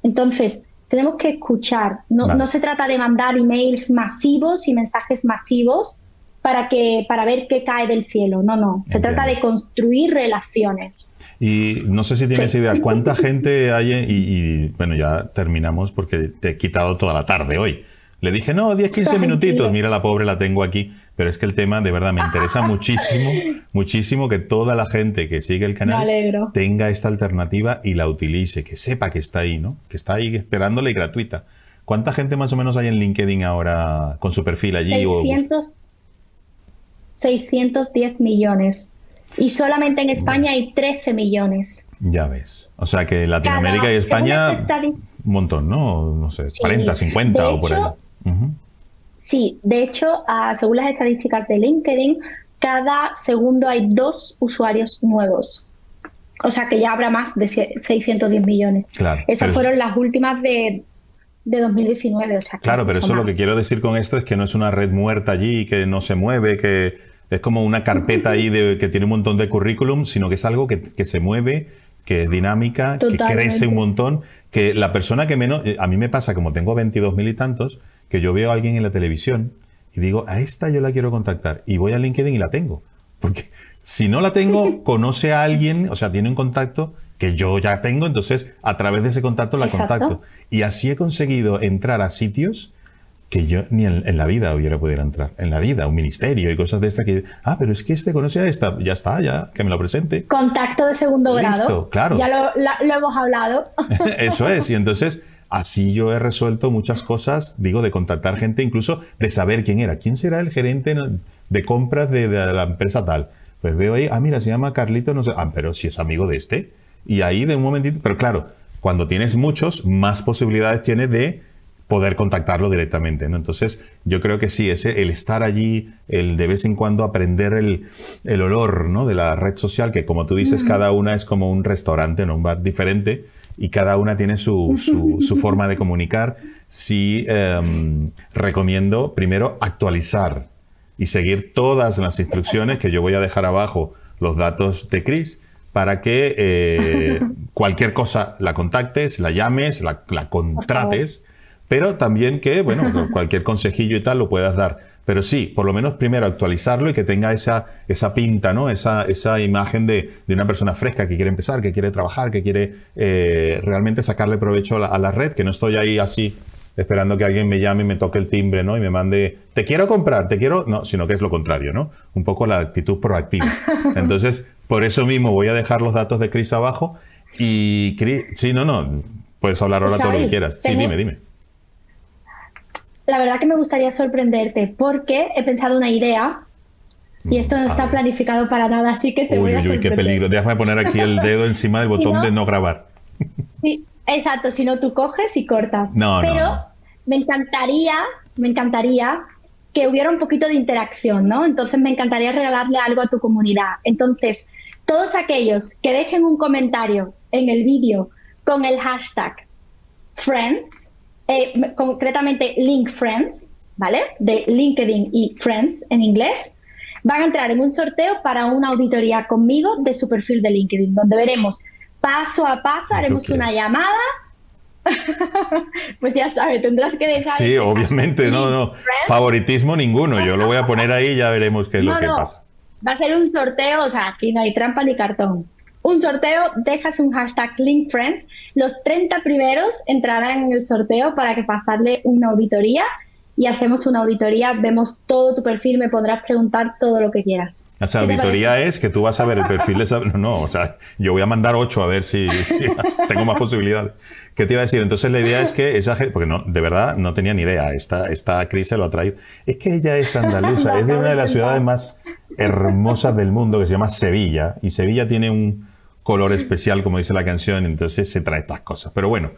Entonces, tenemos que escuchar. No, se trata de mandar emails masivos y mensajes masivos para, que, para ver qué cae del cielo. No, no. Se trata de construir relaciones. Y no sé si tienes idea, ¿cuánta gente hay? y, bueno, ya terminamos porque te he quitado toda la tarde hoy. Le dije, no, 10, 15 minutitos. Mira, la pobre la tengo aquí. Pero es que el tema de verdad me interesa muchísimo, muchísimo que toda la gente que sigue el canal tenga esta alternativa y la utilice, que sepa que está ahí, ¿no? Que está ahí esperándole y gratuita. ¿Cuánta gente más o menos hay en LinkedIn ahora con su perfil allí? 600, 610 millones. Y solamente en España hay 13 millones. Ya ves. O sea que Latinoamérica y España, un montón, ¿no? No sé, 40, 50 o por ahí. Sí, de hecho, según las estadísticas de LinkedIn, cada segundo hay dos usuarios nuevos. O sea que ya habrá más de 610 millones. Claro, Esas fueron las últimas de, 2019. O sea, claro, pero eso lo que quiero decir con esto es que no es una red muerta allí, que no se mueve, que es como una carpeta ahí de, que tiene un montón de currículum, sino que es algo que, se mueve, que es dinámica, que crece un montón, que la persona que menos... A mí me pasa, como tengo 22 mil y tantos, que yo veo a alguien en la televisión y digo, a esta yo la quiero contactar y voy a LinkedIn y la tengo. Porque si no la tengo, conoce a alguien, o sea, tiene un contacto que yo ya tengo, entonces a través de ese contacto la contacto. Y así he conseguido entrar a sitios que yo ni en, la vida hubiera podido entrar. En la vida, un ministerio y cosas de esta que, ah, pero es que este conoce a esta, ya está, ya, que me lo presente. Contacto de segundo Listo, claro. Ya lo, lo hemos hablado. Eso es, y entonces Así yo he resuelto muchas cosas, digo, de contactar gente, incluso de saber quién era. ¿Quién será el gerente de compras de, la empresa tal? Pues veo ahí, ah, mira, se llama Carlito, no sé, ah, pero si es amigo de este. Y ahí de un momentito, pero claro, cuando tienes muchos, más posibilidades tienes de poder contactarlo directamente. ¿no? Entonces, yo creo que sí, ese, el estar allí, el de vez en cuando aprender el, el olor ¿no? de la red social, que como tú dices, cada una es como un restaurante, ¿no? un bar diferente, y cada una tiene su, su, forma de comunicar. Sí em, recomiendo primero actualizar y seguir todas las instrucciones que yo voy a dejar abajo los datos de Chris para que eh, cualquier cosa la contactes, la llames, la, la contrates, pero también que, bueno, cualquier consejillo y tal lo puedas dar. Pero sí, por lo menos primero actualizarlo y que tenga esa, esa pinta, ¿no? Esa, esa imagen de, de una persona fresca que quiere empezar, que quiere trabajar, que quiere eh, realmente sacarle provecho a la, red, que no estoy ahí así esperando que alguien me llame y me toque el timbre, ¿no? Y me mande, te quiero comprar, te quiero, no, sino que es lo contrario, ¿no? Un poco la actitud proactiva. Entonces, por eso mismo voy a dejar los datos de Chris abajo y Chris, sí, no, no, puedes hablar ahora todo lo que quieras. Sí, dime, dime la verdad que me gustaría sorprenderte porque he pensado una idea y esto no está planificado para nada, así que te voy a Uy, uy, qué peligro. Déjame poner aquí el dedo encima del botón de no grabar. Sí, exacto, si no tú coges y cortas. No, Pero me encantaría, me encantaría que hubiera un poquito de interacción, ¿no? Entonces me encantaría regalarle algo a tu comunidad. Entonces, todos aquellos que dejen un comentario en el vídeo con el hashtag friends, eh, concretamente Link Friends, ¿vale? De LinkedIn y Friends en inglés, van a entrar en un sorteo para una auditoría conmigo de su perfil de LinkedIn, donde veremos paso a paso, haremos una llamada. pues ya sabes, tendrás que dejar. Sí, obviamente, no, no. Favoritismo ninguno. Yo lo voy a poner ahí y ya veremos qué es lo que pasa. Va a ser un sorteo, o sea, aquí no hay trampa ni cartón un sorteo, dejas un hashtag LinkFriends. Los 30 primeros entrarán en el sorteo para que pasarle una auditoría y hacemos una auditoría, vemos todo tu perfil, me podrás preguntar todo lo que quieras. O sea, auditoría es que tú vas a ver el perfil de esa... No, o sea, yo voy a mandar ocho a ver si, tengo más posibilidades. ¿Qué te iba a decir? Entonces la idea es que esa gente, porque no, de verdad no tenía ni idea, esta, esta Cris se lo ha traído. Es que ella es andaluza, es de una de las ciudades más hermosas del mundo que se llama Sevilla, y Sevilla tiene un, color especial, como dice la canción, entonces se trae estas cosas. Pero bueno,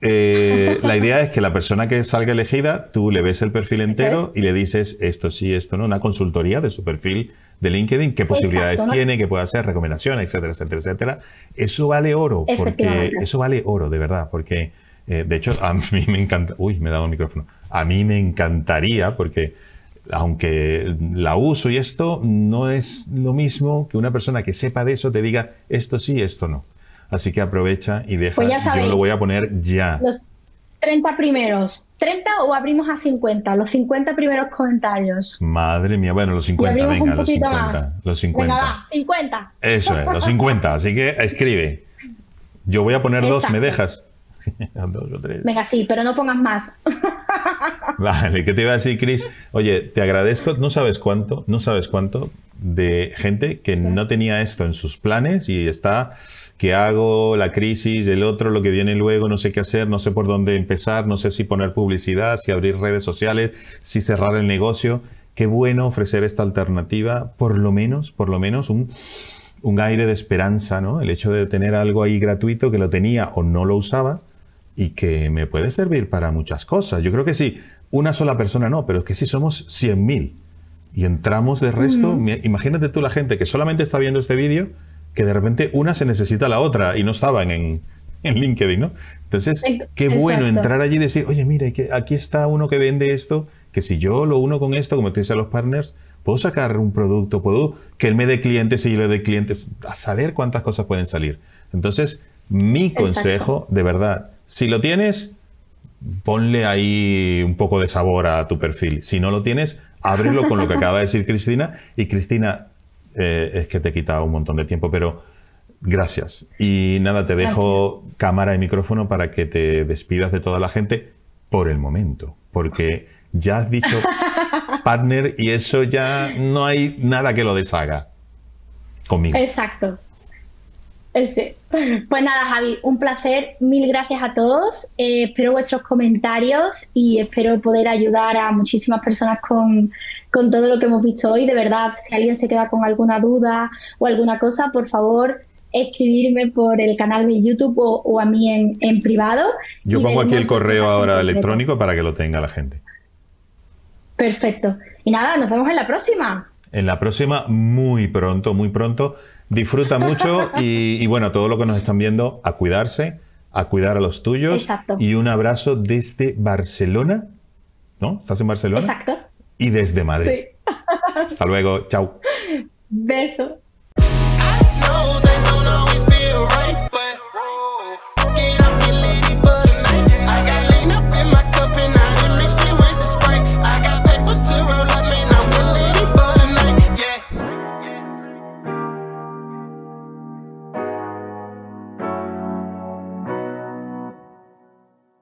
eh, la idea es que la persona que salga elegida, tú le ves el perfil entero y le dices esto sí, esto no, una consultoría de su perfil de LinkedIn, qué posibilidades tiene, qué puede hacer, recomendaciones, etcétera, etcétera, etcétera. Eso vale oro, porque eso vale oro, de verdad, porque eh, de hecho a mí me encanta, uy, me he dado el micrófono, a mí me encantaría porque aunque la uso y esto no es lo mismo que una persona que sepa de eso te diga esto sí, esto no. Así que aprovecha y deja. Pues yo lo voy a poner ya. Los 30 primeros. ¿30 o abrimos a 50? Los 50 primeros comentarios. Madre mía, bueno, los 50, venga, los 50. Los 50. Venga, va, 50. Eso es, los 50. Así que escribe. Yo voy a poner dos, ¿me dejas? dos o tres. Venga, sí, pero no pongas más. vale, ¿qué te iba a decir, Chris? Oye, te agradezco, no sabes cuánto, no sabes cuánto, de gente que no tenía esto en sus planes y está, ¿qué hago? La crisis, el otro, lo que viene luego, no sé qué hacer, no sé por dónde empezar, no sé si poner publicidad, si abrir redes sociales, si cerrar el negocio. Qué bueno ofrecer esta alternativa, por lo menos, por lo menos un, un aire de esperanza, ¿no? El hecho de tener algo ahí gratuito que lo tenía o no lo usaba y que me puede servir para muchas cosas. Yo creo que sí, una sola persona no, pero es que si somos 100.000 y entramos de resto, imagínate tú la gente que solamente está viendo este vídeo, que de repente una se necesita a la otra y no estaban en, en LinkedIn, ¿no? Entonces, qué bueno entrar allí y decir, oye, mira, aquí está uno que vende esto, que si yo lo uno con esto, como te dice a los partners, puedo sacar un producto, puedo que él me dé clientes y yo le dé clientes, a saber cuántas cosas pueden salir. Entonces, mi consejo, de verdad, si lo tienes, ponle ahí un poco de sabor a tu perfil. Si no lo tienes, ábrelo con lo que acaba de decir Cristina. Y Cristina, eh, es que te he quitado un montón de tiempo, pero gracias. Y nada, te dejo cámara y micrófono para que te despidas de toda la gente por el momento, porque ya has dicho partner y eso ya no hay nada que lo deshaga conmigo. Exacto. Pues nada, Javi, un placer. Mil gracias a todos. Eh, espero vuestros comentarios y espero poder ayudar a muchísimas personas con, todo lo que hemos visto hoy. De verdad, si alguien se queda con alguna duda o alguna cosa, por favor, escribirme por el canal de YouTube o, a mí en, privado. Yo pongo aquí el correo ahora electrónico para que lo tenga la gente. Perfecto. Y nada, nos vemos en la próxima. En la próxima, muy pronto, muy pronto. Disfruta mucho y, bueno, todo lo que nos están viendo, a cuidarse, a cuidar a los tuyos. Exacto. Y un abrazo desde Barcelona. ¿No? ¿Estás en Barcelona? Exacto. Y desde Madrid. Sí. Hasta luego. Chao. Beso.